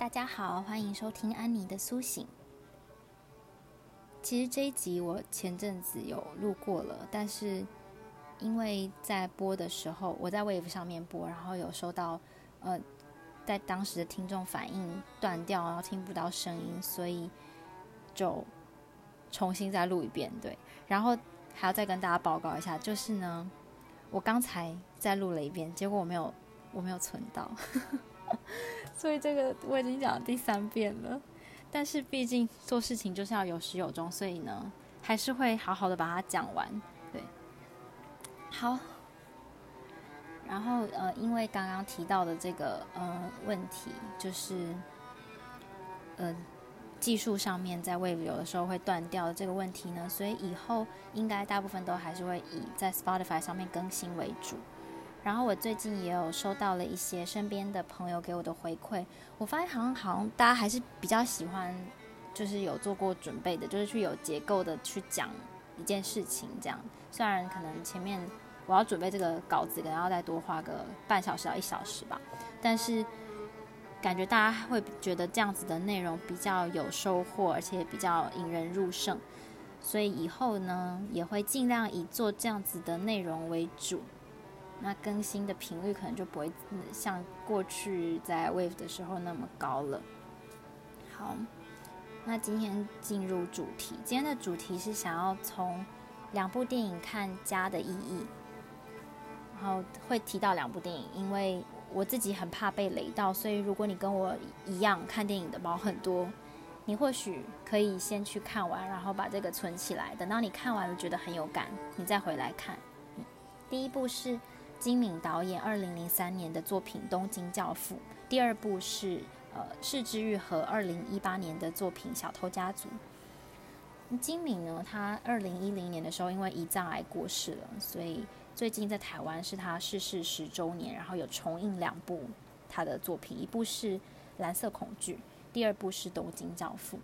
大家好，欢迎收听安妮的苏醒。其实这一集我前阵子有录过了，但是因为在播的时候，我在 Wave 上面播，然后有收到呃，在当时的听众反应断掉，然后听不到声音，所以就重新再录一遍。对，然后还要再跟大家报告一下，就是呢，我刚才再录了一遍，结果我没有，我没有存到。所以这个我已经讲了第三遍了，但是毕竟做事情就是要有始有终，所以呢，还是会好好的把它讲完。对，好。然后呃，因为刚刚提到的这个呃问题，就是呃技术上面在 Wave 有的时候会断掉的这个问题呢，所以以后应该大部分都还是会以在 Spotify 上面更新为主。然后我最近也有收到了一些身边的朋友给我的回馈，我发现好像好像大家还是比较喜欢，就是有做过准备的，就是去有结构的去讲一件事情这样。虽然可能前面我要准备这个稿子，可能要再多花个半小时到一小时吧，但是感觉大家会觉得这样子的内容比较有收获，而且比较引人入胜，所以以后呢也会尽量以做这样子的内容为主。那更新的频率可能就不会像过去在 Wave 的时候那么高了。好，那今天进入主题。今天的主题是想要从两部电影看家的意义，然后会提到两部电影，因为我自己很怕被雷到，所以如果你跟我一样看电影的猫很多，你或许可以先去看完，然后把这个存起来，等到你看完了觉得很有感，你再回来看。嗯，第一部是。金敏导演二零零三年的作品《东京教父》，第二部是呃赤之玉和二零一八年的作品《小偷家族》。金敏呢，他二零一零年的时候因为胰脏癌过世了，所以最近在台湾是他逝世十周年，然后有重映两部他的作品，一部是《蓝色恐惧》，第二部是《东京教父》。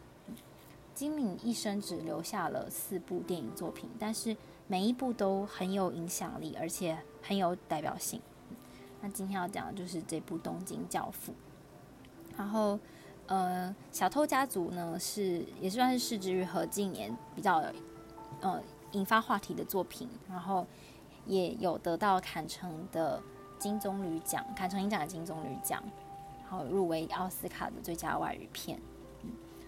金敏一生只留下了四部电影作品，但是每一部都很有影响力，而且很有代表性。那今天要讲的就是这部《东京教父》。然后，呃，《小偷家族》呢是也算是是枝裕和近年比较呃引发话题的作品，然后也有得到坎城的金棕榈奖，坎城影展的金棕榈奖，然后入围奥斯卡的最佳外语片。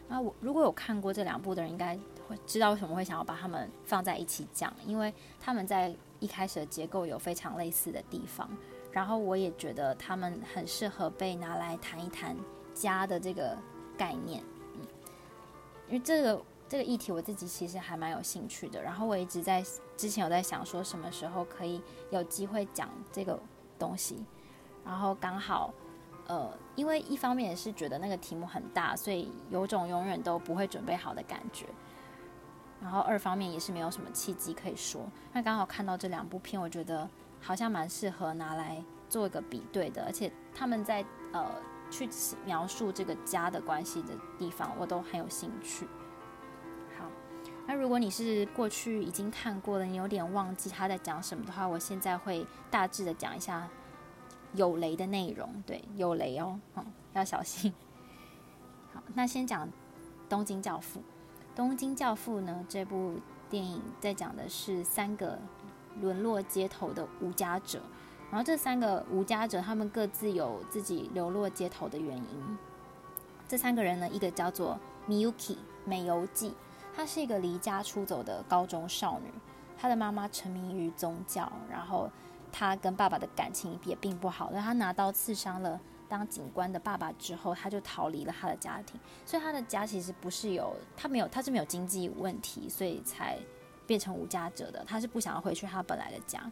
那我如果有看过这两部的人，应该会知道为什么会想要把他们放在一起讲，因为他们在一开始的结构有非常类似的地方。然后我也觉得他们很适合被拿来谈一谈家的这个概念。嗯，因为这个这个议题我自己其实还蛮有兴趣的。然后我一直在之前有在想说什么时候可以有机会讲这个东西，然后刚好。呃，因为一方面也是觉得那个题目很大，所以有种永远都不会准备好的感觉。然后二方面也是没有什么契机可以说。那刚好看到这两部片，我觉得好像蛮适合拿来做一个比对的。而且他们在呃去描述这个家的关系的地方，我都很有兴趣。好，那如果你是过去已经看过了，你有点忘记他在讲什么的话，我现在会大致的讲一下。有雷的内容，对，有雷哦，嗯，要小心。好，那先讲《东京教父》。《东京教父》呢，这部电影在讲的是三个沦落街头的无家者，然后这三个无家者，他们各自有自己流落街头的原因。这三个人呢，一个叫做 Miyuki 美由纪，她是一个离家出走的高中少女，她的妈妈沉迷于宗教，然后。他跟爸爸的感情也并不好，那他拿刀刺伤了当警官的爸爸之后，他就逃离了他的家庭。所以他的家其实不是有他没有他是没有经济问题，所以才变成无家者的。他是不想要回去他本来的家。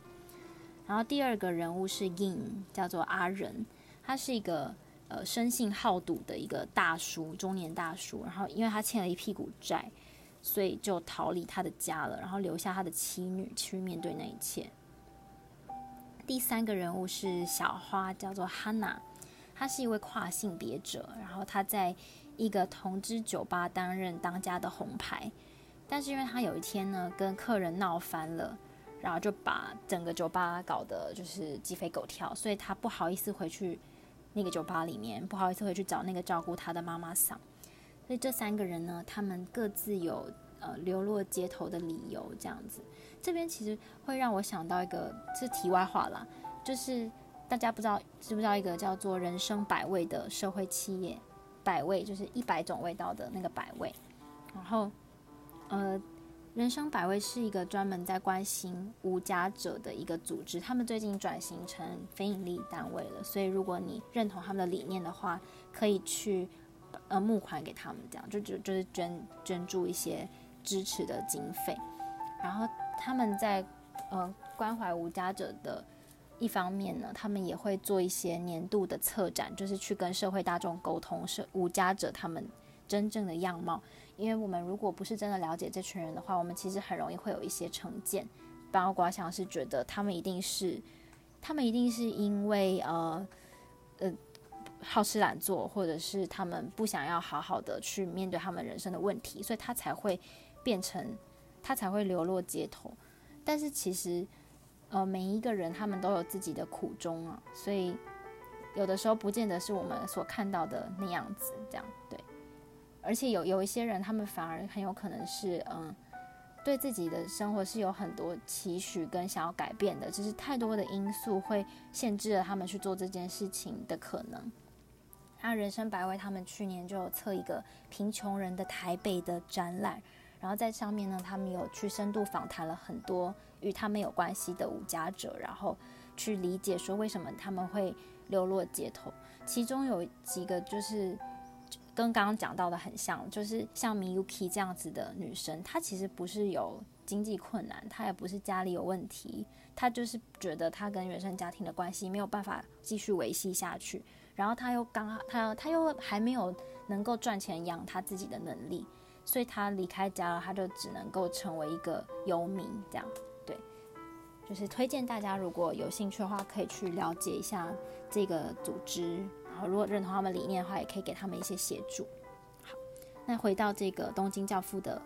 然后第二个人物是 In，叫做阿仁，他是一个呃生性好赌的一个大叔，中年大叔。然后因为他欠了一屁股债，所以就逃离他的家了，然后留下他的妻女去面对那一切。第三个人物是小花，叫做哈娜，她是一位跨性别者，然后她在一个同志酒吧担任当家的红牌，但是因为她有一天呢跟客人闹翻了，然后就把整个酒吧搞得就是鸡飞狗跳，所以她不好意思回去那个酒吧里面，不好意思回去找那个照顾她的妈妈桑。所以这三个人呢，他们各自有呃流落街头的理由，这样子。这边其实会让我想到一个，是题外话啦，就是大家不知道知不知道一个叫做“人生百味”的社会企业，百味就是一百种味道的那个百味，然后呃。人生百味是一个专门在关心无家者的一个组织，他们最近转型成非营利单位了。所以，如果你认同他们的理念的话，可以去呃募款给他们，这样就就就是捐捐助一些支持的经费。然后他们在呃关怀无家者的一方面呢，他们也会做一些年度的策展，就是去跟社会大众沟通是无家者他们真正的样貌。因为我们如果不是真的了解这群人的话，我们其实很容易会有一些成见，包括像是觉得他们一定是，他们一定是因为呃呃好吃懒做，或者是他们不想要好好的去面对他们人生的问题，所以他才会变成他才会流落街头。但是其实呃每一个人他们都有自己的苦衷啊，所以有的时候不见得是我们所看到的那样子，这样对。而且有有一些人，他们反而很有可能是，嗯，对自己的生活是有很多期许跟想要改变的，只是太多的因素会限制了他们去做这件事情的可能。那人生百味，他们去年就有测一个贫穷人的台北的展览，然后在上面呢，他们有去深度访谈了很多与他们有关系的无家者，然后去理解说为什么他们会流落街头。其中有几个就是。跟刚刚讲到的很像，就是像 Miuki 这样子的女生，她其实不是有经济困难，她也不是家里有问题，她就是觉得她跟原生家庭的关系没有办法继续维系下去，然后她又刚好她她又还没有能够赚钱养她自己的能力，所以他离开家了，他就只能够成为一个游民，这样对，就是推荐大家如果有兴趣的话，可以去了解一下这个组织。然后，如果认同他们理念的话，也可以给他们一些协助。好，那回到这个东京教父的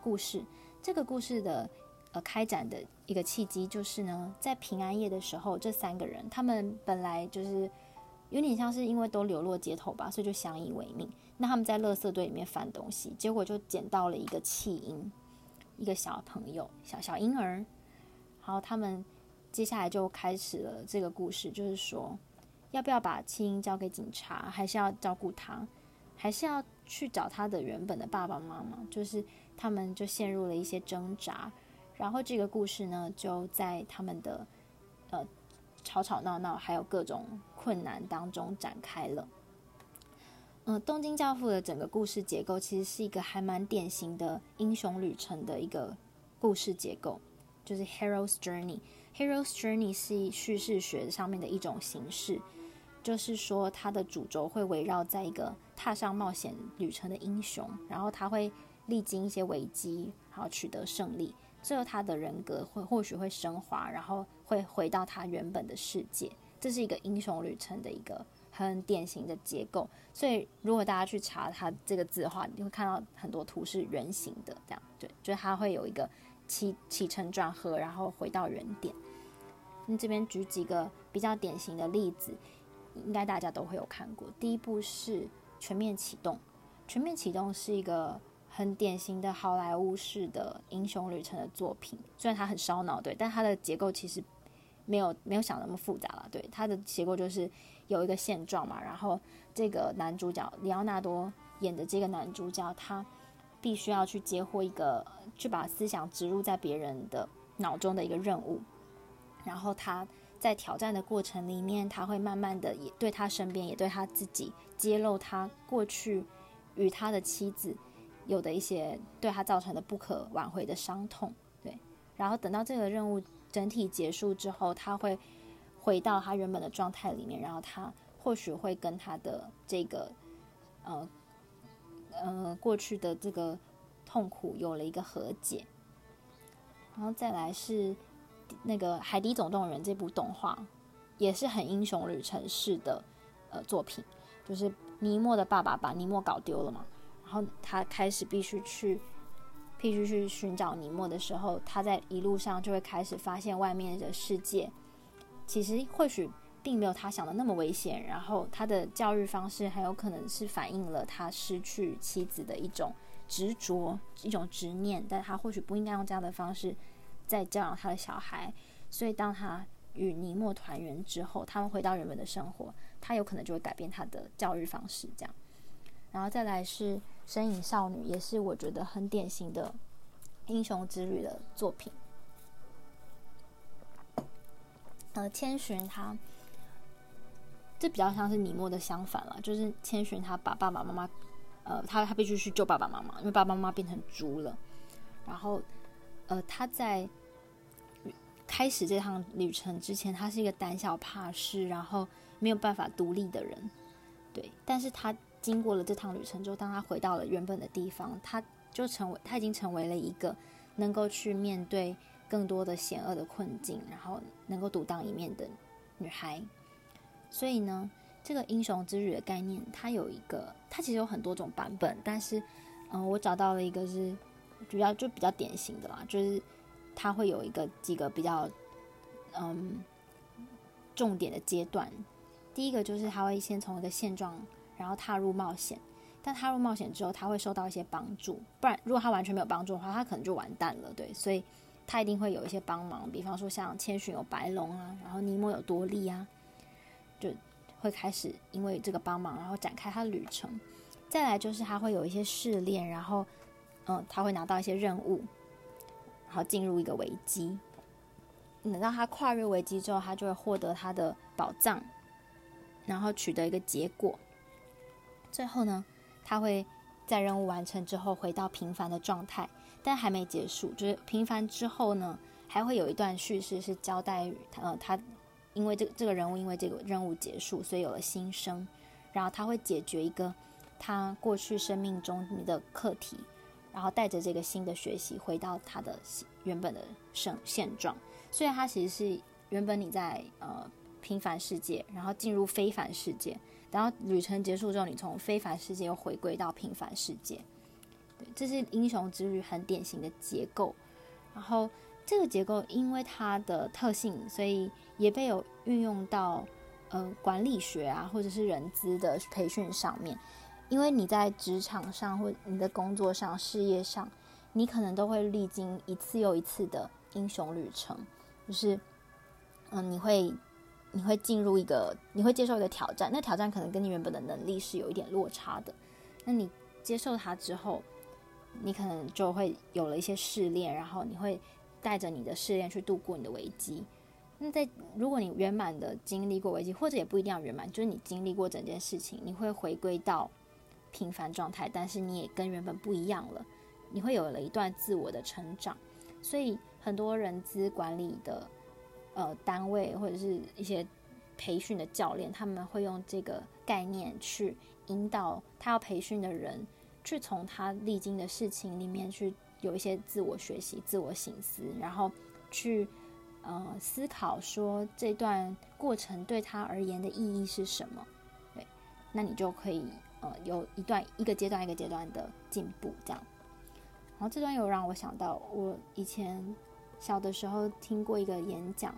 故事，这个故事的呃开展的一个契机就是呢，在平安夜的时候，这三个人他们本来就是有点像是因为都流落街头吧，所以就相依为命。他们在垃圾堆里面翻东西，结果就捡到了一个弃婴，一个小朋友，小小婴儿。然后他们接下来就开始了这个故事，就是说。要不要把弃婴交给警察？还是要照顾他？还是要去找他的原本的爸爸妈妈？就是他们就陷入了一些挣扎，然后这个故事呢，就在他们的呃吵吵闹闹，还有各种困难当中展开了。嗯、东京教父的整个故事结构其实是一个还蛮典型的英雄旅程的一个故事结构，就是 Hero's Journey。Hero's Journey 是叙事学上面的一种形式。就是说，他的主轴会围绕在一个踏上冒险旅程的英雄，然后他会历经一些危机，然后取得胜利，最后他的人格会或许会升华，然后会回到他原本的世界。这是一个英雄旅程的一个很典型的结构。所以，如果大家去查它这个字的话，你会看到很多图是圆形的，这样对，就是它会有一个起起承转合，然后回到原点。你这边举几个比较典型的例子。应该大家都会有看过。第一部是《全面启动》，《全面启动》是一个很典型的好莱坞式的英雄旅程的作品。虽然它很烧脑，对，但它的结构其实没有没有想那么复杂了。对，他的结构就是有一个现状嘛，然后这个男主角李奥纳多演的这个男主角，他必须要去接获一个，去把思想植入在别人的脑中的一个任务，然后他。在挑战的过程里面，他会慢慢的也对他身边，也对他自己揭露他过去与他的妻子有的一些对他造成的不可挽回的伤痛。对，然后等到这个任务整体结束之后，他会回到他原本的状态里面，然后他或许会跟他的这个呃呃过去的这个痛苦有了一个和解。然后再来是。那个《海底总动员》这部动画也是很英雄旅程式的呃作品，就是尼莫的爸爸把尼莫搞丢了嘛，然后他开始必须去必须去寻找尼莫的时候，他在一路上就会开始发现外面的世界其实或许并没有他想的那么危险，然后他的教育方式很有可能是反映了他失去妻子的一种执着、一种执念，但他或许不应该用这样的方式在教养他的小孩。所以，当他与尼莫团圆之后，他们回到原本的生活，他有可能就会改变他的教育方式。这样，然后再来是《身影少女》，也是我觉得很典型的英雄之旅的作品。呃，千寻他，这比较像是尼莫的相反了，就是千寻他把爸爸妈妈，呃，他他必须去救爸爸妈妈，因为爸爸妈妈变成猪了。然后，呃，他在开始这趟旅程之前，他是一个胆小怕事，然后没有办法独立的人，对。但是他经过了这趟旅程之后，当他回到了原本的地方，他就成为他已经成为了一个能够去面对。更多的险恶的困境，然后能够独当一面的女孩。所以呢，这个英雄之旅的概念，它有一个，它其实有很多种版本。但是，嗯、我找到了一个是比较就比较典型的啦，就是它会有一个几个比较嗯重点的阶段。第一个就是他会先从一个现状，然后踏入冒险。但踏入冒险之后，他会受到一些帮助。不然，如果他完全没有帮助的话，他可能就完蛋了。对，所以。他一定会有一些帮忙，比方说像千寻有白龙啊，然后尼莫有多利啊，就会开始因为这个帮忙，然后展开他的旅程。再来就是他会有一些试炼，然后嗯，他会拿到一些任务，然后进入一个危机。等到他跨越危机之后，他就会获得他的宝藏，然后取得一个结果。最后呢，他会在任务完成之后回到平凡的状态。但还没结束，就是平凡之后呢，还会有一段叙事是交代他，呃，他因为这这个人物因为这个任务结束，所以有了新生，然后他会解决一个他过去生命中的课题，然后带着这个新的学习回到他的原本的生现状。虽然他其实是原本你在呃平凡世界，然后进入非凡世界，然后旅程结束之后，你从非凡世界又回归到平凡世界。对这是英雄之旅很典型的结构，然后这个结构因为它的特性，所以也被有运用到呃管理学啊，或者是人资的培训上面。因为你在职场上或你的工作上、事业上，你可能都会历经一次又一次的英雄旅程，就是嗯、你会你会进入一个，你会接受一个挑战，那挑战可能跟你原本的能力是有一点落差的，那你接受它之后。你可能就会有了一些试炼，然后你会带着你的试炼去度过你的危机。那在如果你圆满的经历过危机，或者也不一定要圆满，就是你经历过整件事情，你会回归到平凡状态，但是你也跟原本不一样了，你会有了一段自我的成长。所以很多人资管理的呃单位或者是一些培训的教练，他们会用这个概念去引导他要培训的人。去从他历经的事情里面去有一些自我学习、自我省思，然后去呃思考说这段过程对他而言的意义是什么？对，那你就可以呃有一段一个阶段一个阶段的进步这样。然后这段又让我想到，我以前小的时候听过一个演讲，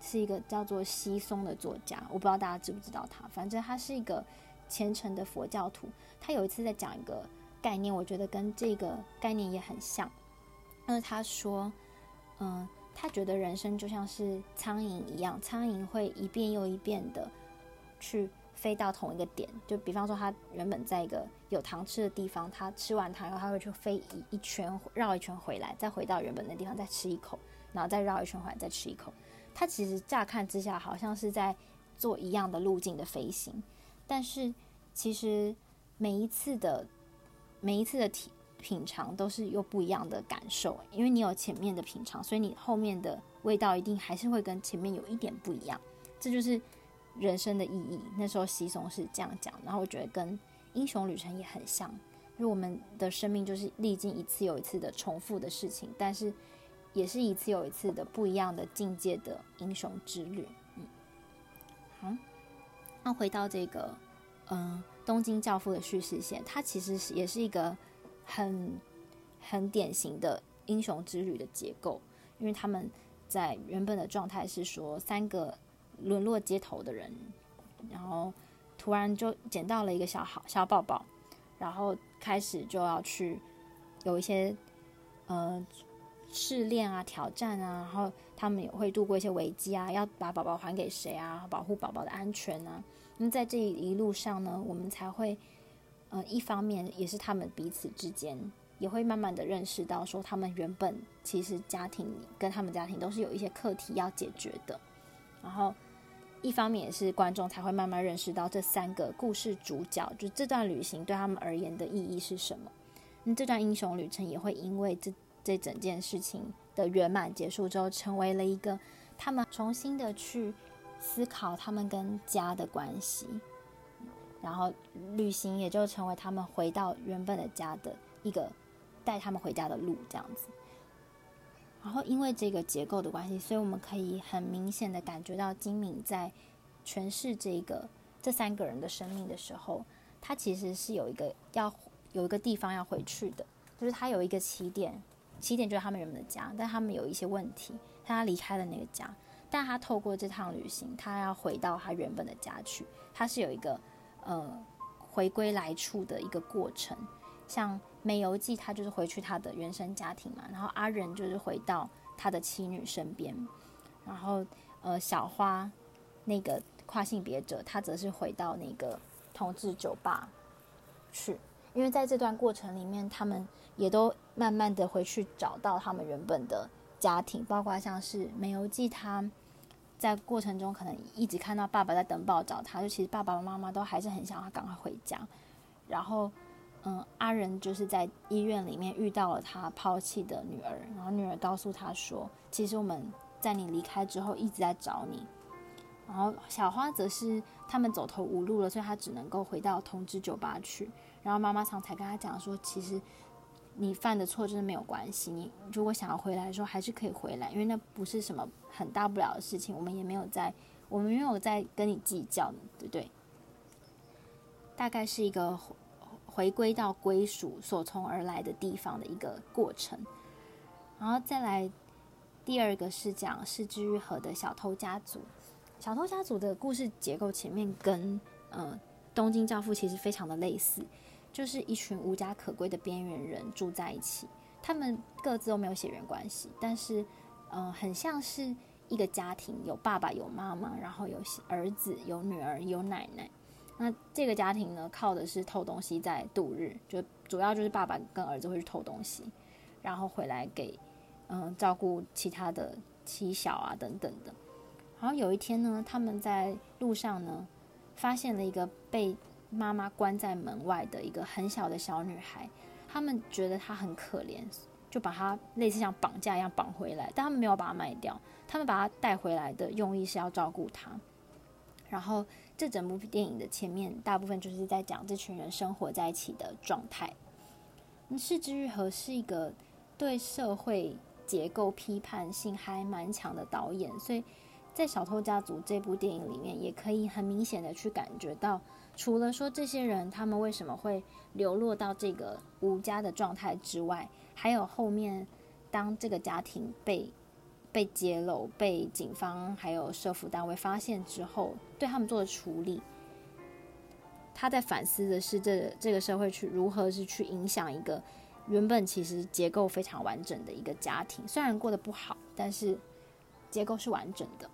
是一个叫做西松的作家，我不知道大家知不知道他，反正他是一个虔诚的佛教徒，他有一次在讲一个。概念我觉得跟这个概念也很像。那他说，嗯，他觉得人生就像是苍蝇一样，苍蝇会一遍又一遍的去飞到同一个点。就比方说，他原本在一个有糖吃的地方，他吃完糖以后，他会去飞一一圈，绕一圈回来，再回到原本的地方再吃一口，然后再绕一圈回来再吃一口。他其实乍看之下好像是在做一样的路径的飞行，但是其实每一次的。每一次的体品尝都是又不一样的感受，因为你有前面的品尝，所以你后面的味道一定还是会跟前面有一点不一样。这就是人生的意义。那时候西松是这样讲，然后我觉得跟英雄旅程也很像，因为我们的生命就是历经一次又一次的重复的事情，但是也是一次又一次的不一样的境界的英雄之旅。嗯，好，那回到这个，嗯。东京教父的叙事线，它其实是也是一个很很典型的英雄之旅的结构，因为他们在原本的状态是说三个沦落街头的人，然后突然就捡到了一个小好小宝宝，然后开始就要去有一些呃试炼啊、挑战啊，然后他们也会度过一些危机啊，要把宝宝还给谁啊，保护宝宝的安全啊。那在这一路上呢，我们才会呃一方面也是他们彼此之间。也会慢慢的认识到，说他们原本其实家庭跟他们家庭都是有一些课题要解决的，然后一方面也是观众才会慢慢认识到这三个故事主角，就这段旅行对他们而言的意义是什么。那这段英雄旅程也会因为这这整件事情的圆满结束之后，成为了一个他们重新的去思考他们跟家的关系，然后旅行也就成为他们回到原本的家的一个。带他们回家的路这样子，然后因为这个结构的关系，所以我们可以很明显的感觉到金敏在诠释这个这三个人的生命的时候，他其实是有一个要有一个地方要回去的，就是他有一个起点，起点就是他们原本的家，但他们有一些问题，他离开了那个家，但他透过这趟旅行，他要回到他原本的家去，他是有一个呃回归来处的一个过程，像。美游记他就是回去他的原生家庭嘛，然后阿仁就是回到他的妻女身边，然后呃小花那个跨性别者他则是回到那个同志酒吧去，因为在这段过程里面，他们也都慢慢的回去找到他们原本的家庭，包括像是美游记他在过程中可能一直看到爸爸在等报找他，就其实爸爸妈妈都还是很想他赶快回家，然后。嗯，阿仁就是在医院里面遇到了他抛弃的女儿，然后女儿告诉他说：“其实我们在你离开之后一直在找你。”然后小花则是他们走投无路了，所以他只能够回到同志酒吧去。然后妈妈常才跟他讲说：“其实你犯的错真的没有关系，你如果想要回来的时候还是可以回来，因为那不是什么很大不了的事情，我们也没有在，我们没有在跟你计较，对不对？”大概是一个。回归到归属所从而来的地方的一个过程，然后再来第二个是讲是枝裕和的小偷家族。小偷家族的故事结构前面跟呃东京教父其实非常的类似，就是一群无家可归的边缘人住在一起，他们各自都没有血缘关系，但是嗯、很像是一个家庭，有爸爸有妈妈，然后有儿子有女儿有奶奶。那这个家庭呢，靠的是偷东西在度日，就主要就是爸爸跟儿子会去偷东西，然后回来给嗯照顾其他的妻小啊等等的。然后有一天呢，他们在路上呢，发现了一个被妈妈关在门外的一个很小的小女孩，他们觉得她很可怜，就把她类似像绑架一样绑回来，但他们没有把她卖掉，他们把她带回来的用意是要照顾她，然后。这整部电影的前面大部分就是在讲这群人生活在一起的状态。那是枝裕和是一个对社会结构批判性还蛮强的导演，所以在《小偷家族》这部电影里面，也可以很明显的去感觉到，除了说这些人他们为什么会流落到这个无家的状态之外，还有后面当这个家庭被。被揭露，被警方还有社福单位发现之后，对他们做的处理，他在反思的是这这个社会去如何是去影响一个原本其实结构非常完整的一个家庭，虽然过得不好，但是结构是完整的。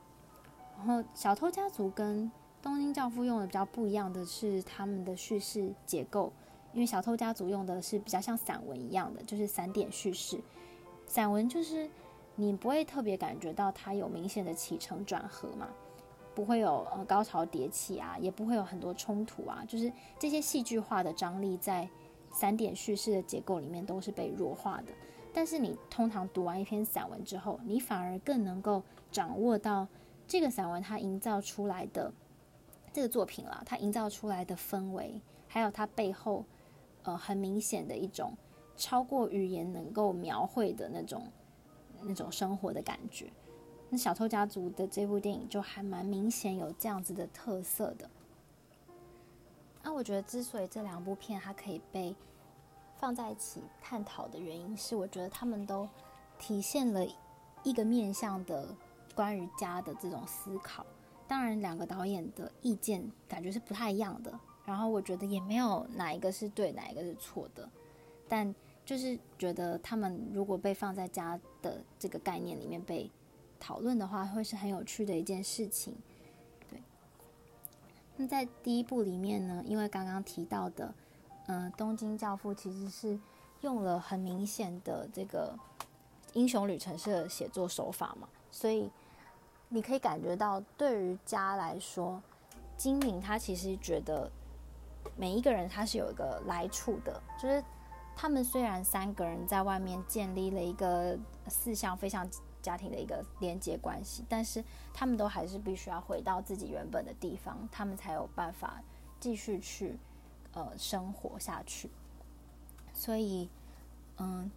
然后《小偷家族》跟《东京教父》用的比较不一样的是他们的叙事结构，因为《小偷家族》用的是比较像散文一样的，就是散点叙事，散文就是。你不会特别感觉到它有明显的起承转合嘛？不会有呃高潮迭起啊，也不会有很多冲突啊，就是这些戏剧化的张力在散点叙事的结构里面都是被弱化的。但是你通常读完一篇散文之后，你反而更能够掌握到这个散文它营造出来的这个作品啦，它营造出来的氛围，还有它背后呃很明显的一种超过语言能够描绘的那种。那种生活的感觉，《小偷家族》的这部电影就还蛮明显有这样子的特色的。那我觉得，之所以这两部片它可以被放在一起探讨的原因，是我觉得他们都体现了一个面向的关于家的这种思考。当然两个导演的意见感觉是不太一样的，然后我觉得也没有哪一个是对，哪一个是错的，但就是觉得他们如果被放在家的这个概念里面被讨论的话，会是很有趣的一件事情。对，那在第一部里面呢，因为刚刚提到的，嗯、东京教父其实是用了很明显的这个英雄旅程式的写作手法嘛，所以。你可以感觉到，对于家来说，今敏他其实觉得每一个人他是有一个来处的，就是他们虽然三个人在外面建立了一个四象非常家庭的一个连接关系，但是他们都还是必须要回到自己原本的地方，他们才有办法继续去呃生活下去。所以，嗯，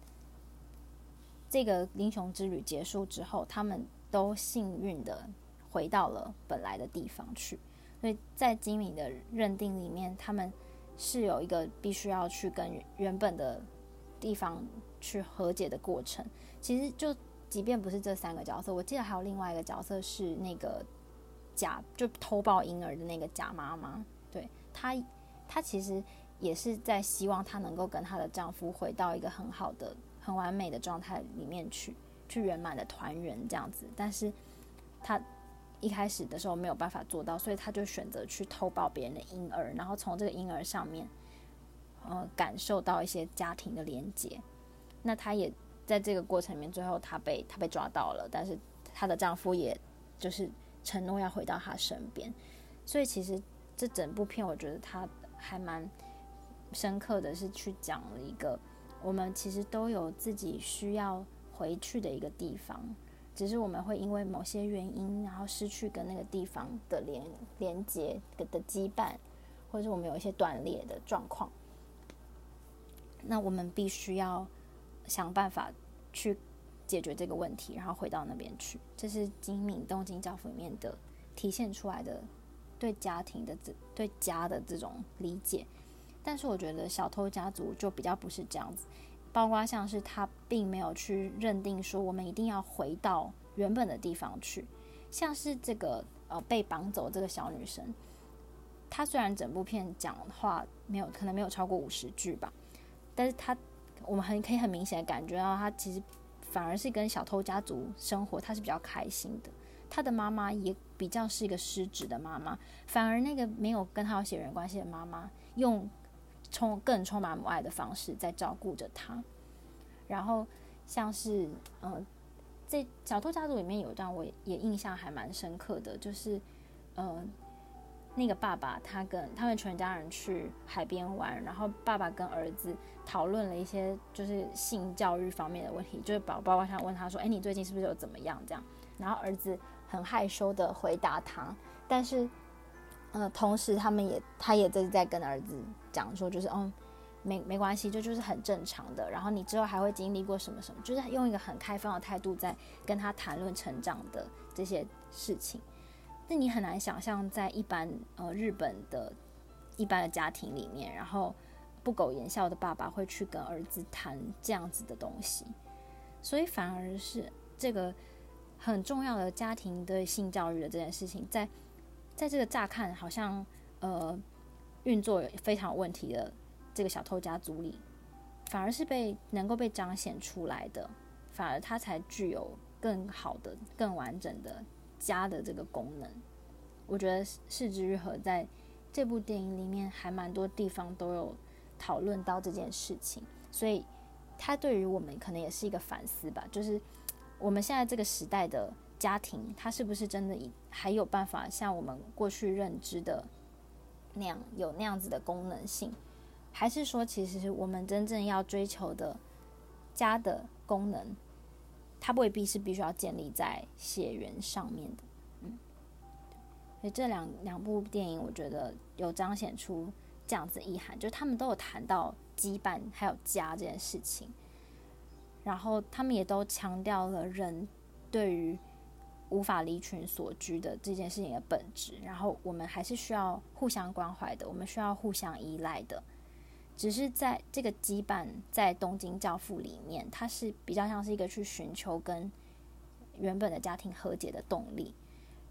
这个英雄之旅结束之后，他们。都幸运的回到了本来的地方去，所以在今敏的认定里面，他们是有一个必须要去跟原本的地方去和解的过程。其实就即便不是这三个角色，我记得还有另外一个角色是那个假就偷抱婴儿的那个假妈妈，对，她，她其实也是在希望她能够跟她的丈夫回到一个很好的、很完美的状态里面去。去圆满的团圆这样子，但是她一开始的时候没有办法做到，所以他就选择去偷抱别人的婴儿，然后从这个婴儿上面，呃，感受到一些家庭的连结。那他也在这个过程里面，最后她被她被抓到了，但是她的丈夫也就是承诺要回到她身边。所以其实这整部片，我觉得他还蛮深刻的是去讲了一个，我们其实都有自己需要。回去的一个地方，只是我们会因为某些原因，然后失去跟那个地方的连连接的羁绊，或者是我们有一些断裂的状况。那我们必须要想办法去解决这个问题，然后回到那边去。这是金敏东京教父里面的体现出来的对家庭的这对家的这种理解。但是我觉得小偷家族就比较不是这样子。包括像是他并没有去认定说我们一定要回到原本的地方去，像是这个呃被绑走这个小女生，她虽然整部片讲话没有可能没有超过五十句吧，但是她我们很可以很明显的感觉到他其实反而是跟小偷家族生活，他是比较开心的。他的妈妈也比较是一个失职的妈妈，反而那个没有跟他有血缘关系的妈妈用。充更充满母爱的方式在照顾着他，然后像是呃，这小偷家族里面有一段我也印象还蛮深刻的，就是呃，那个爸爸他跟他们全家人去海边玩，然后爸爸跟儿子讨论了一些就是性教育方面的问题，就是宝宝想问他说：“哎，你最近是不是有怎么样？”这样，然后儿子很害羞的回答他，但是。呃，同时他们也，他也在在跟儿子讲说，就是嗯，没没关系，就就是很正常的。然后你之后还会经历过什么什么，就是用一个很开放的态度在跟他谈论成长的这些事情。那你很难想象，在一般呃日本的一般的家庭里面，然后不苟言笑的爸爸会去跟儿子谈这样子的东西，所以反而是这个很重要的家庭对性教育的这件事情，在。在这个乍看好像呃运作非常有问题的这个小偷家族里，反而是被能够被彰显出来的，反而它才具有更好的、更完整的家的这个功能。我觉得是枝裕和在这部电影里面还蛮多地方都有讨论到这件事情，所以它对于我们可能也是一个反思吧，就是我们现在这个时代的。家庭，它是不是真的还有办法像我们过去认知的那样有那样子的功能性？还是说，其实我们真正要追求的家的功能，它未必是必须要建立在血缘上面的？嗯，所以这两两部电影，我觉得有彰显出这样子意涵，就是他们都有谈到羁绊还有家这件事情，然后他们也都强调了人对于无法离群所居的这件事情的本质，然后我们还是需要互相关怀的，我们需要互相依赖的。只是在这个羁绊，在东京教父里面，它是比较像是一个去寻求跟原本的家庭和解的动力。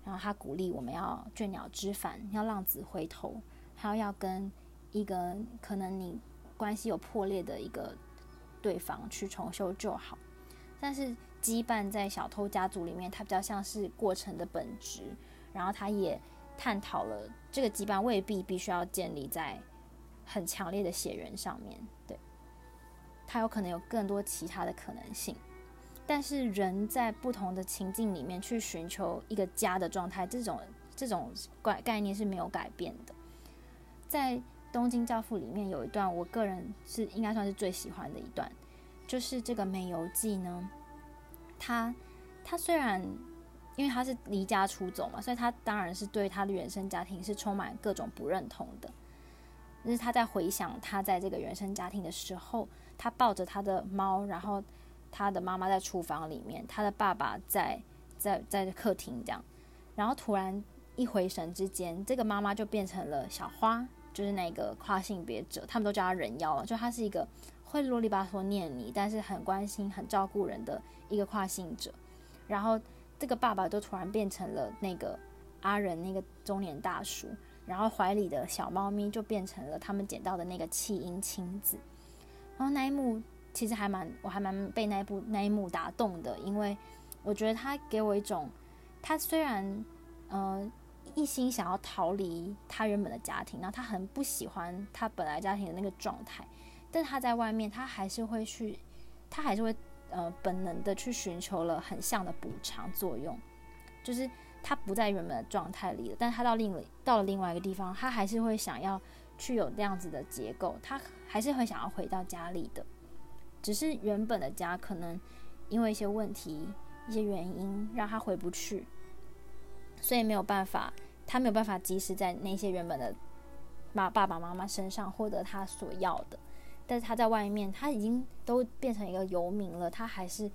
然后他鼓励我们要倦鸟知返，要浪子回头，还要要跟一个可能你关系有破裂的一个对方去重修旧好。但是羁绊在小偷家族里面，它比较像是过程的本质，然后他也探讨了这个羁绊未必必须要建立在很强烈的血缘上面，对，他有可能有更多其他的可能性。但是人在不同的情境里面去寻求一个家的状态，这种这种概概念是没有改变的。在《东京教父》里面有一段，我个人是应该算是最喜欢的一段，就是这个美由纪呢，他他虽然因为他是离家出走嘛，所以他当然是对他的原生家庭是充满各种不认同的。就是他在回想他在这个原生家庭的时候，他抱着他的猫，然后。他的妈妈在厨房里面，他的爸爸在在在客厅这样，然后突然一回神之间，这个妈妈就变成了小花，就是那个跨性别者，他们都叫他人妖，就他是一个会啰里吧嗦念你，但是很关心、很照顾人的一个跨性者。然后这个爸爸就突然变成了那个阿仁那个中年大叔，然后怀里的小猫咪就变成了他们捡到的那个弃婴亲子，然后那一幕。其实还蛮，我还蛮被那一部那一幕打动的，因为我觉得他给我一种，他虽然呃一心想要逃离他原本的家庭，然后他很不喜欢他本来家庭的那个状态，但是他在外面，他还是会去，他还是会呃本能的去寻求了很像的补偿作用，就是他不在原本的状态里了，但他到另到了另外一个地方，他还是会想要去有这样子的结构，他还是会想要回到家里的。只是原本的家可能因为一些问题、一些原因让他回不去，所以没有办法，他没有办法及时在那些原本的妈爸爸妈妈身上获得他所要的。但是他在外面，他已经都变成一个游民了，他还是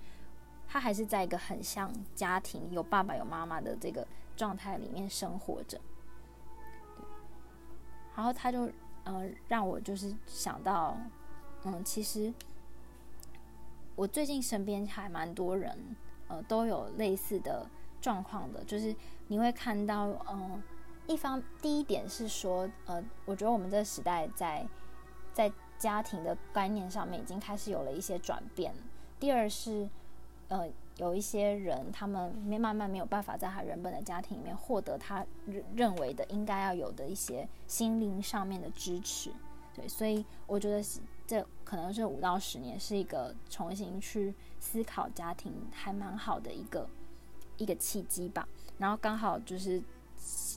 他还是在一个很像家庭有爸爸有妈妈的这个状态里面生活着。然后他就呃让我就是想到，嗯，其实。我最近身边还蛮多人，呃，都有类似的状况的，就是你会看到，嗯、一方第一点是说，呃，我觉得我们这个时代在在家庭的概念上面已经开始有了一些转变。第二是，呃，有一些人他们没慢慢没有办法在他原本的家庭里面获得他认认为的应该要有的一些心灵上面的支持。对，所以我觉得是。这可能是五到十年，是一个重新去思考家庭还蛮好的一个一个契机吧。然后刚好就是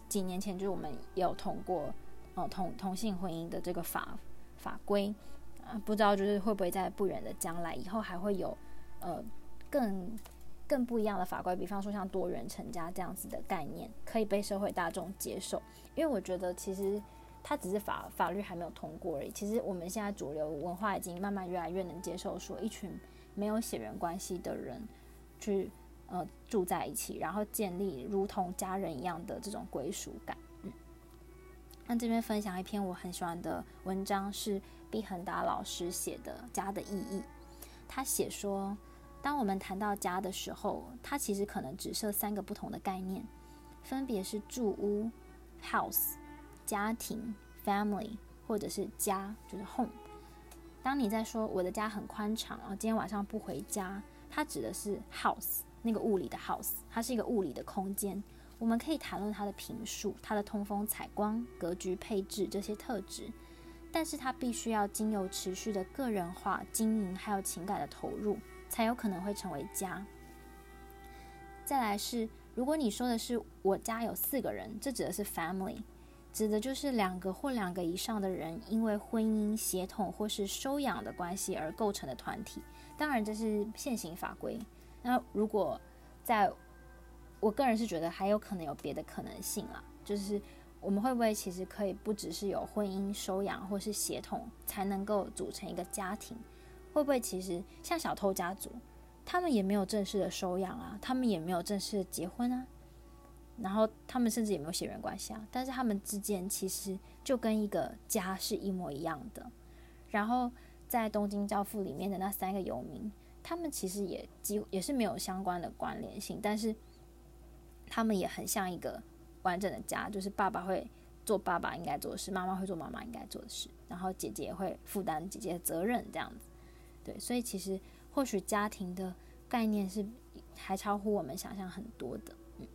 几年前，就是我们有通过呃同同性婚姻的这个法法规啊，不知道就是会不会在不远的将来以后还会有呃更更不一样的法规，比方说像多元成家这样子的概念可以被社会大众接受。因为我觉得其实。它只是法法律还没有通过而已。其实我们现在主流文化已经慢慢越来越能接受，说一群没有血缘关系的人去呃住在一起，然后建立如同家人一样的这种归属感。嗯，那这边分享一篇我很喜欢的文章，是毕恒达老师写的《家的意义》。他写说，当我们谈到家的时候，它其实可能只设三个不同的概念，分别是住屋 （house）。家庭 （family） 或者是家，就是 home。当你在说我的家很宽敞，然后今天晚上不回家，它指的是 house，那个物理的 house，它是一个物理的空间。我们可以谈论它的坪数、它的通风采光、格局配置这些特质，但是它必须要经由持续的个人化经营，还有情感的投入，才有可能会成为家。再来是，如果你说的是我家有四个人，这指的是 family。指的就是两个或两个以上的人，因为婚姻、血统或是收养的关系而构成的团体。当然，这是现行法规。那如果在，我个人是觉得还有可能有别的可能性啦，就是我们会不会其实可以不只是有婚姻、收养或是血统才能够组成一个家庭？会不会其实像小偷家族，他们也没有正式的收养啊，他们也没有正式的结婚啊？然后他们甚至也没有血缘关系啊，但是他们之间其实就跟一个家是一模一样的。然后在《东京教父》里面的那三个游民，他们其实也几乎也是没有相关的关联性，但是他们也很像一个完整的家，就是爸爸会做爸爸应该做的事，妈妈会做妈妈应该做的事，然后姐姐会负担姐姐的责任，这样子。对，所以其实或许家庭的概念是还超乎我们想象很多的。嗯，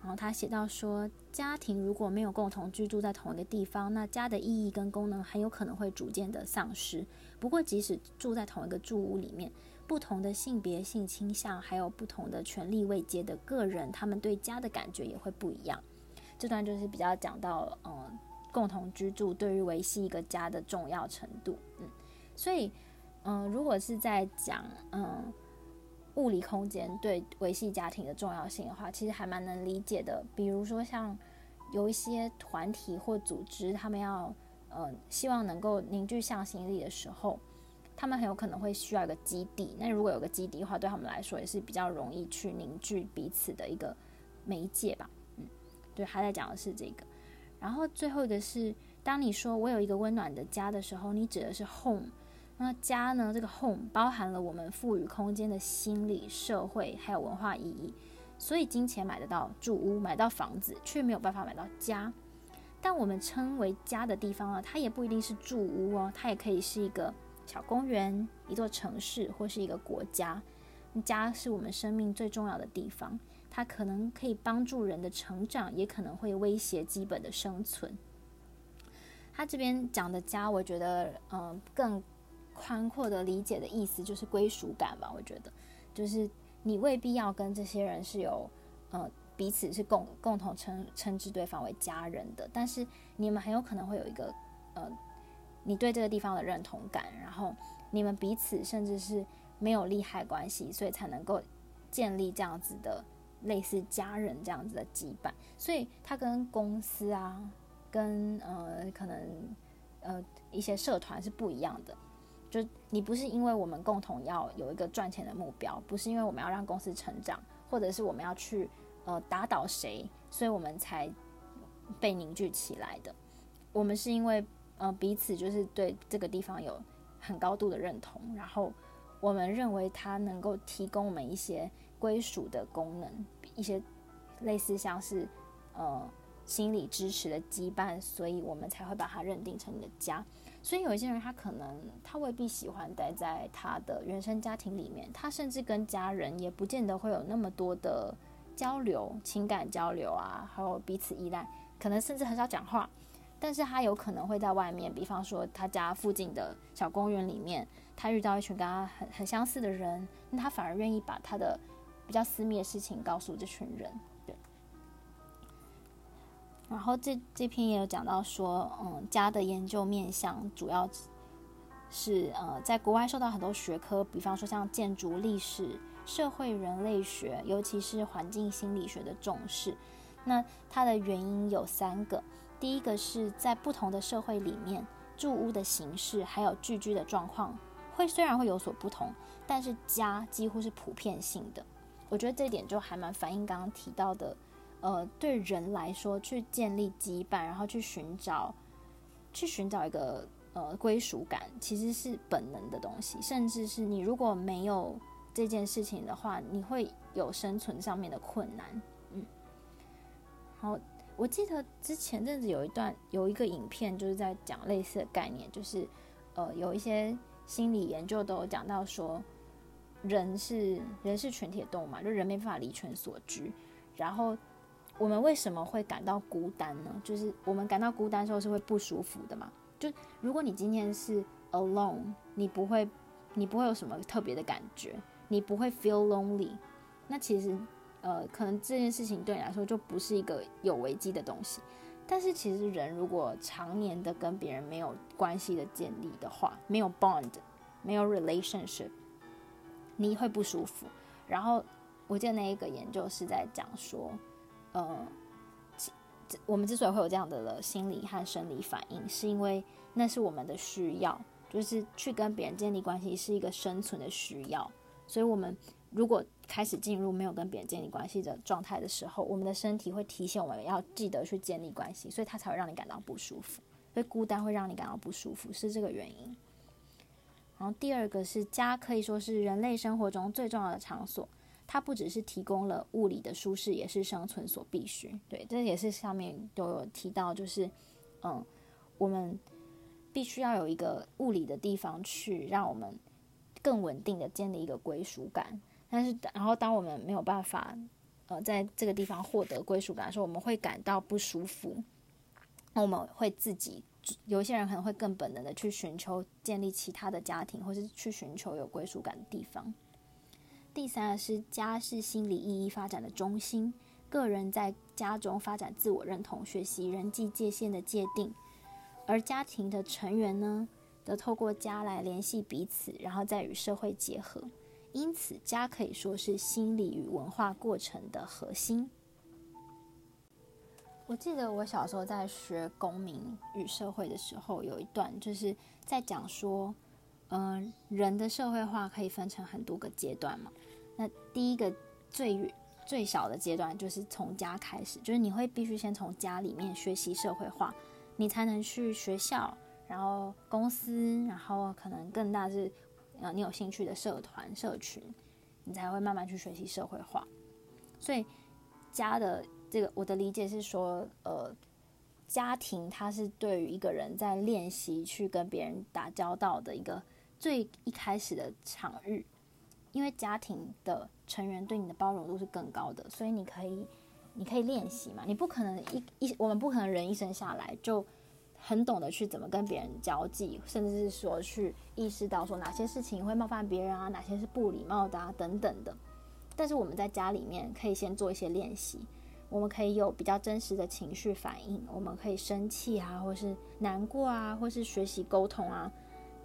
然后他写到说，家庭如果没有共同居住在同一个地方，那家的意义跟功能很有可能会逐渐的丧失。不过，即使住在同一个住屋里面，不同的性别、性倾向，还有不同的权力位阶的个人，他们对家的感觉也会不一样。这段就是比较讲到，嗯，共同居住对于维系一个家的重要程度，嗯，所以，嗯，如果是在讲，嗯，物理空间对维系家庭的重要性的话，其实还蛮能理解的。比如说，像有一些团体或组织，他们要，嗯，希望能够凝聚向心力的时候，他们很有可能会需要一个基地。那如果有个基地的话，对他们来说也是比较容易去凝聚彼此的一个媒介吧。嗯对，他在讲的是这个，然后最后的是，当你说我有一个温暖的家的时候，你指的是 home。那家呢？这个 home 包含了我们赋予空间的心理、社会还有文化意义。所以金钱买得到住屋，买到房子，却没有办法买到家。但我们称为家的地方呢，它也不一定是住屋哦，它也可以是一个小公园、一座城市或是一个国家。家是我们生命最重要的地方。它可能可以帮助人的成长，也可能会威胁基本的生存。他这边讲的家，我觉得，嗯、更宽阔的理解的意思就是归属感吧。我觉得，就是你未必要跟这些人是有，呃，彼此是共共同称称之对方为家人的，但是你们很有可能会有一个，呃，你对这个地方的认同感，然后你们彼此甚至是没有利害关系，所以才能够建立这样子的。类似家人这样子的羁绊，所以它跟公司啊，跟呃可能呃一些社团是不一样的。就你不是因为我们共同要有一个赚钱的目标，不是因为我们要让公司成长，或者是我们要去呃打倒谁，所以我们才被凝聚起来的。我们是因为呃彼此就是对这个地方有很高度的认同，然后我们认为它能够提供我们一些。归属的功能，一些类似像是呃心理支持的羁绊，所以我们才会把它认定成你的家。所以有一些人，他可能他未必喜欢待在他的原生家庭里面，他甚至跟家人也不见得会有那么多的交流、情感交流啊，还有彼此依赖，可能甚至很少讲话。但是他有可能会在外面，比方说他家附近的小公园里面，他遇到一群跟他很很相似的人，那他反而愿意把他的。比较私密的事情告诉这群人，然后这这篇也有讲到说，嗯，家的研究面向主要是呃，在国外受到很多学科，比方说像建筑、历史、社会人类学，尤其是环境心理学的重视。那它的原因有三个，第一个是在不同的社会里面，住屋的形式还有聚居的状况会虽然会有所不同，但是家几乎是普遍性的。我觉得这点就还蛮反映刚刚提到的，呃，对人来说，去建立羁绊，然后去寻找，去寻找一个呃归属感，其实是本能的东西。甚至是你如果没有这件事情的话，你会有生存上面的困难。嗯，好，我记得之前阵子有一段有一个影片，就是在讲类似的概念，就是呃有一些心理研究都有讲到说。人是人是群体动物嘛，就人没办法离群所居。然后我们为什么会感到孤单呢？就是我们感到孤单的时候是会不舒服的嘛。就如果你今天是 alone，你不会你不会有什么特别的感觉，你不会 feel lonely。那其实呃，可能这件事情对你来说就不是一个有危机的东西。但是其实人如果常年的跟别人没有关系的建立的话，没有 bond，没有 relationship。你会不舒服，然后我记得那一个研究是在讲说，呃，我们之所以会有这样的心理和生理反应，是因为那是我们的需要，就是去跟别人建立关系是一个生存的需要，所以我们如果开始进入没有跟别人建立关系的状态的时候，我们的身体会提醒我们要记得去建立关系，所以它才会让你感到不舒服，所以孤单会让你感到不舒服，是这个原因。然后第二个是家，可以说是人类生活中最重要的场所。它不只是提供了物理的舒适，也是生存所必须。对，这也是上面都有提到，就是嗯，我们必须要有一个物理的地方去让我们更稳定的建立一个归属感。但是，然后当我们没有办法呃在这个地方获得归属感的时候，我们会感到不舒服。那我们会自己。有些人可能会更本能的去寻求建立其他的家庭，或是去寻求有归属感的地方。第三是家是心理意义发展的中心，个人在家中发展自我认同，学习人际界限的界定，而家庭的成员呢，则透过家来联系彼此，然后再与社会结合。因此，家可以说是心理与文化过程的核心。我记得我小时候在学公民与社会的时候，有一段就是在讲说，嗯、人的社会化可以分成很多个阶段嘛。那第一个最最小的阶段就是从家开始，就是你会必须先从家里面学习社会化，你才能去学校，然后公司，然后可能更大是，呃，你有兴趣的社团、社群，你才会慢慢去学习社会化。所以家的。这个我的理解是说，呃，家庭它是对于一个人在练习去跟别人打交道的一个最一开始的场域，因为家庭的成员对你的包容度是更高的，所以你可以你可以练习嘛，你不可能一一我们不可能人一生下来就很懂得去怎么跟别人交际，甚至是说去意识到说哪些事情会冒犯别人啊，哪些是不礼貌的啊等等的，但是我们在家里面可以先做一些练习。我们可以有比较真实的情绪反应，我们可以生气啊，或是难过啊，或是学习沟通啊。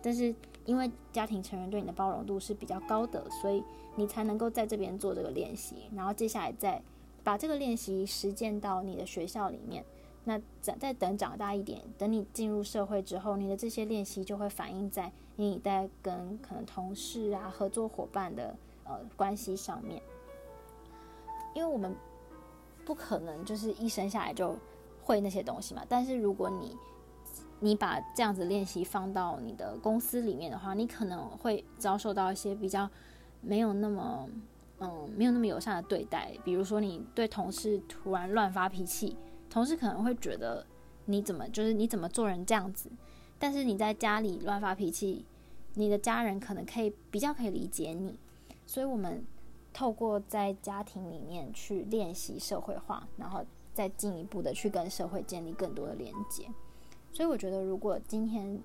但是因为家庭成员对你的包容度是比较高的，所以你才能够在这边做这个练习，然后接下来再把这个练习实践到你的学校里面。那再再等长大一点，等你进入社会之后，你的这些练习就会反映在你在跟可能同事啊、合作伙伴的呃关系上面，因为我们。不可能就是一生下来就会那些东西嘛。但是如果你你把这样子练习放到你的公司里面的话，你可能会遭受到一些比较没有那么嗯没有那么友善的对待。比如说你对同事突然乱发脾气，同事可能会觉得你怎么就是你怎么做人这样子。但是你在家里乱发脾气，你的家人可能可以比较可以理解你。所以我们。透过在家庭里面去练习社会化，然后再进一步的去跟社会建立更多的连接。所以我觉得，如果今天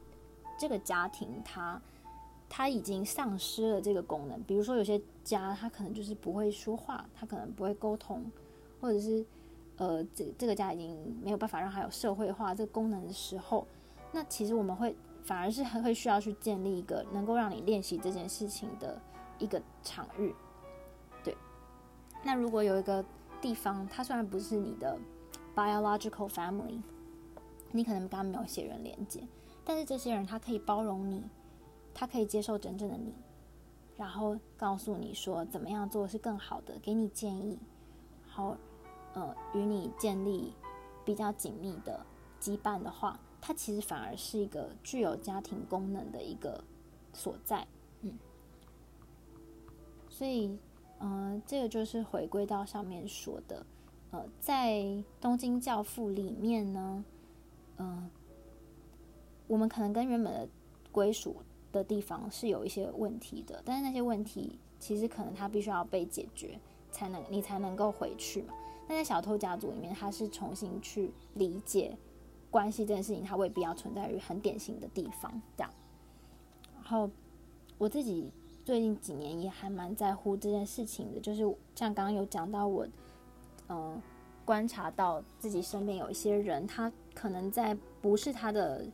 这个家庭它它已经丧失了这个功能，比如说有些家他可能就是不会说话，他可能不会沟通，或者是呃这这个家已经没有办法让他有社会化这个功能的时候，那其实我们会反而是会需要去建立一个能够让你练习这件事情的一个场域。对那如果有一个地方，它虽然不是你的 biological family，你可能跟他没有血缘连接，但是这些人他可以包容你，他可以接受真正的你，然后告诉你说怎么样做是更好的，给你建议，好，呃，与你建立比较紧密的羁绊的话，它其实反而是一个具有家庭功能的一个所在，嗯，所以。呃，这个就是回归到上面说的，呃，在东京教父里面呢，嗯、我们可能跟原本的归属的地方是有一些问题的，但是那些问题其实可能它必须要被解决，才能你才能够回去嘛。那在小偷家族里面，他是重新去理解关系这件事情，它未必要存在于很典型的地方，这样。然后我自己。最近几年也还蛮在乎这件事情的，就是像刚刚有讲到我，嗯、观察到自己身边有一些人，他可能在不是他的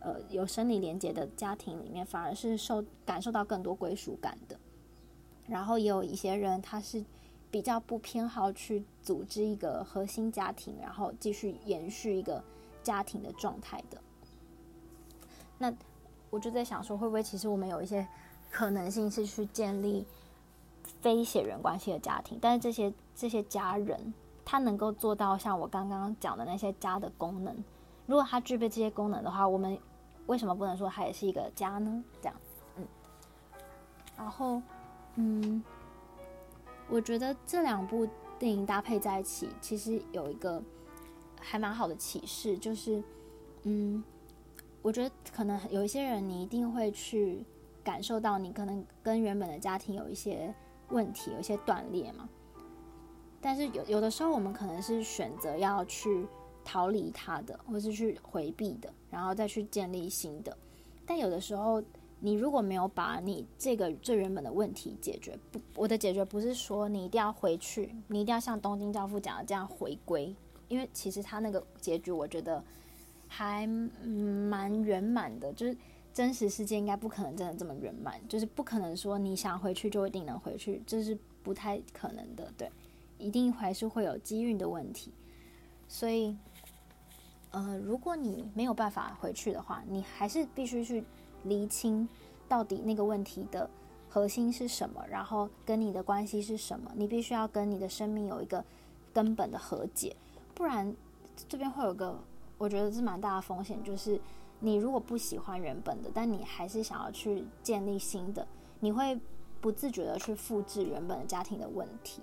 呃有生理连接的家庭里面，反而是受感受到更多归属感的。然后也有一些人，他是比较不偏好去组织一个核心家庭，然后继续延续一个家庭的状态的。那我就在想说，会不会其实我们有一些。可能性是去建立非血缘关系的家庭，但是这些这些家人，他能够做到像我刚刚讲的那些家的功能。如果他具备这些功能的话，我们为什么不能说他也是一个家呢？这样，嗯。然后，嗯，我觉得这两部电影搭配在一起，其实有一个还蛮好的启示，就是，嗯，我觉得可能有一些人，你一定会去感受到，你可能跟原本的家庭有一些问题，有一些断裂嘛。但是有有的时候，我们可能是选择要去逃离他的，或是去回避的，然后再去建立新的。但有的时候，你如果没有把你这个最原本的问题解决，不，我的解决不是说你一定要回去，你一定要像东京教父讲的这样回归，因为其实他那个结局我觉得还蛮圆满的，就是真实世界应该不可能真的这么圆满，就是不可能说你想回去就一定能回去，这是不太可能的，对。一定还是会有机运的问题，所以，呃，如果你没有办法回去的话，你还是必须去厘清到底那个问题的核心是什么，然后跟你的关系是什么。你必须要跟你的生命有一个根本的和解，不然这边会有个我觉得是蛮大的风险，就是你如果不喜欢原本的，但你还是想要去建立新的，你会不自觉的去复制原本的家庭的问题。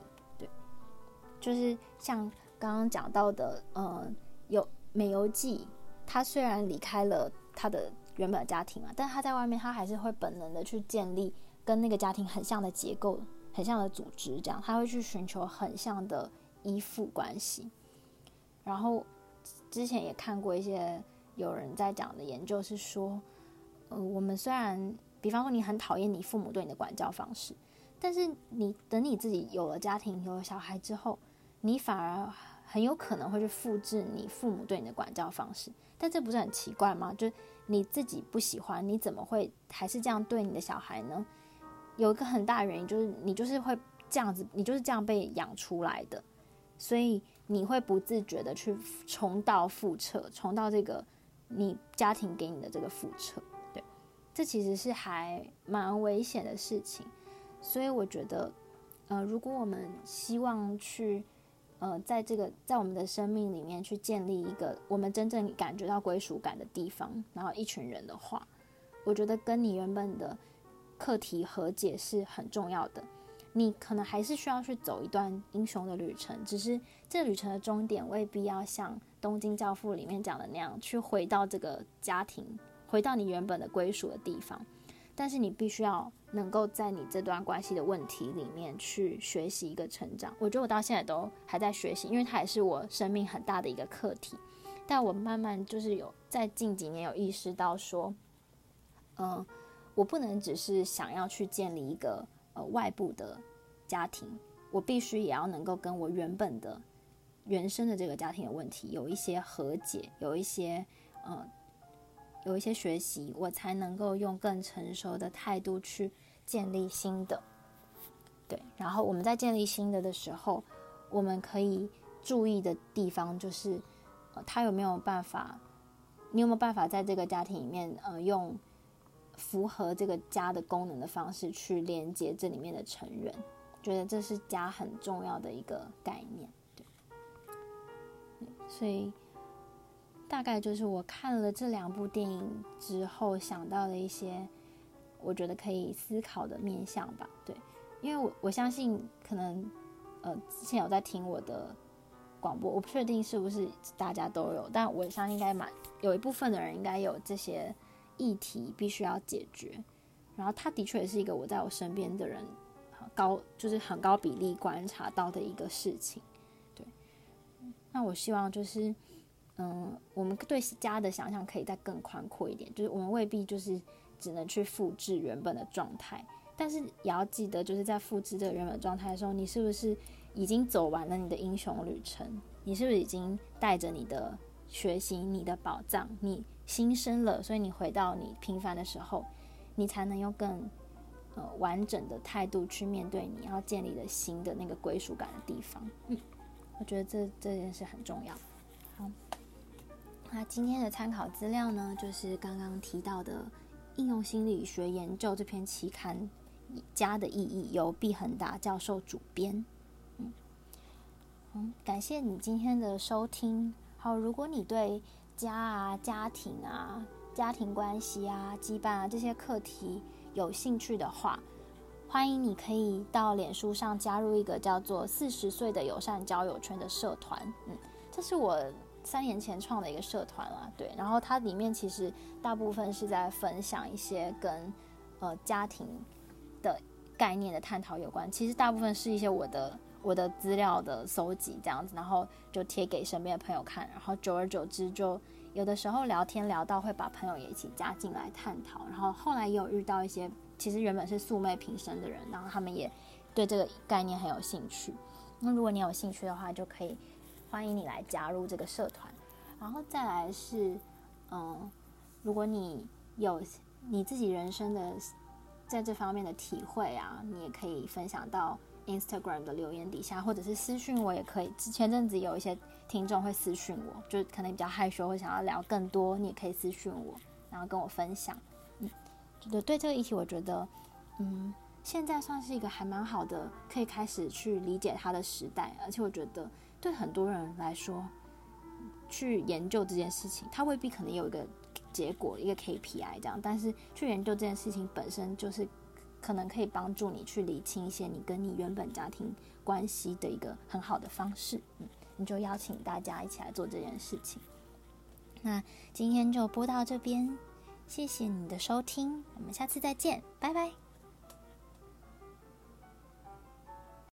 就是像刚刚讲到的，呃，有美由纪，他虽然离开了他的原本的家庭嘛，但他在外面，他还是会本能的去建立跟那个家庭很像的结构、很像的组织，这样他会去寻求很像的依附关系。然后之前也看过一些有人在讲的研究，是说，呃，我们虽然，比方说你很讨厌你父母对你的管教方式，但是你等你自己有了家庭、有了小孩之后，你反而很有可能会去复制你父母对你的管教方式，但这不是很奇怪吗？就你自己不喜欢，你怎么会还是这样对你的小孩呢？有一个很大的原因就是你就是会这样子，你就是这样被养出来的，所以你会不自觉的去重蹈覆辙，重蹈这个你家庭给你的这个覆辙。对，这其实是还蛮危险的事情，所以我觉得，呃，如果我们希望去呃，在这个在我们的生命里面去建立一个我们真正感觉到归属感的地方，然后一群人的话，我觉得跟你原本的课题和解是很重要的。你可能还是需要去走一段英雄的旅程，只是这旅程的终点未必要像《东京教父》里面讲的那样，去回到这个家庭，回到你原本的归属的地方。但是你必须要能够在你这段关系的问题里面去学习一个成长。我觉得我到现在都还在学习，因为它也是我生命很大的一个课题。但我慢慢就是有在近几年有意识到说，嗯、我不能只是想要去建立一个呃外部的家庭，我必须也要能够跟我原本的原生的这个家庭的问题有一些和解，有一些嗯。有一些学习，我才能够用更成熟的态度去建立新的。对，然后我们在建立新的的时候，我们可以注意的地方就是，呃，他有没有办法，你有没有办法在这个家庭里面，呃，用符合这个家的功能的方式去连接这里面的成员？觉得这是家很重要的一个概念。对，所以。大概就是我看了这两部电影之后想到的一些，我觉得可以思考的面向吧。对，因为我我相信可能，呃，之前有在听我的广播，我不确定是不是大家都有，但我相信应该蛮有一部分的人应该有这些议题必须要解决。然后他的确也是一个我在我身边的人高就是很高比例观察到的一个事情。对，那我希望就是。嗯，我们对家的想象可以再更宽阔一点，就是我们未必就是只能去复制原本的状态，但是也要记得，就是在复制这个原本状态的时候，你是不是已经走完了你的英雄旅程？你是不是已经带着你的学习、你的宝藏，你新生了，所以你回到你平凡的时候，你才能用更呃完整的态度去面对你要建立的新的那个归属感的地方。嗯，我觉得这这件事很重要。那今天的参考资料呢，就是刚刚提到的《应用心理学研究》这篇期刊《家的意义》，由毕恒达教授主编。嗯，感谢你今天的收听。好，如果你对家啊、家庭啊、家庭关系啊、羁绊啊这些课题有兴趣的话，欢迎你可以到脸书上加入一个叫做“四十岁的友善交友圈”的社团。嗯，这是我三年前创的一个社团啦。对，然后它里面其实大部分是在分享一些跟呃家庭的概念的探讨有关。其实大部分是一些我的我的资料的搜集这样子，然后就贴给身边的朋友看。然后久而久之，就有的时候聊天聊到会把朋友也一起加进来探讨。然后后来也有遇到一些。其实原本是素昧平生的人，然后他们也对这个概念很有兴趣。那如果你有兴趣的话，就可以欢迎你来加入这个社团。然后再来是，嗯，如果你有你自己人生的在这方面的体会啊，你也可以分享到 Instagram 的留言底下，或者是私讯我也可以。前阵子有一些听众会私讯我，就可能比较害羞，会想要聊更多，你也可以私讯我，然后跟我分享。嗯对对，这个议题，我觉得，嗯，现在算是一个还蛮好的，可以开始去理解它的时代。而且我觉得，对很多人来说，去研究这件事情，它未必可能有一个结果，一个 KPI 这样。但是去研究这件事情本身，就是可能可以帮助你去理清一些你跟你原本家庭关系的一个很好的方式。嗯，你就邀请大家一起来做这件事情。那今天就播到这边。谢谢你的收听，我们下次再见，拜拜。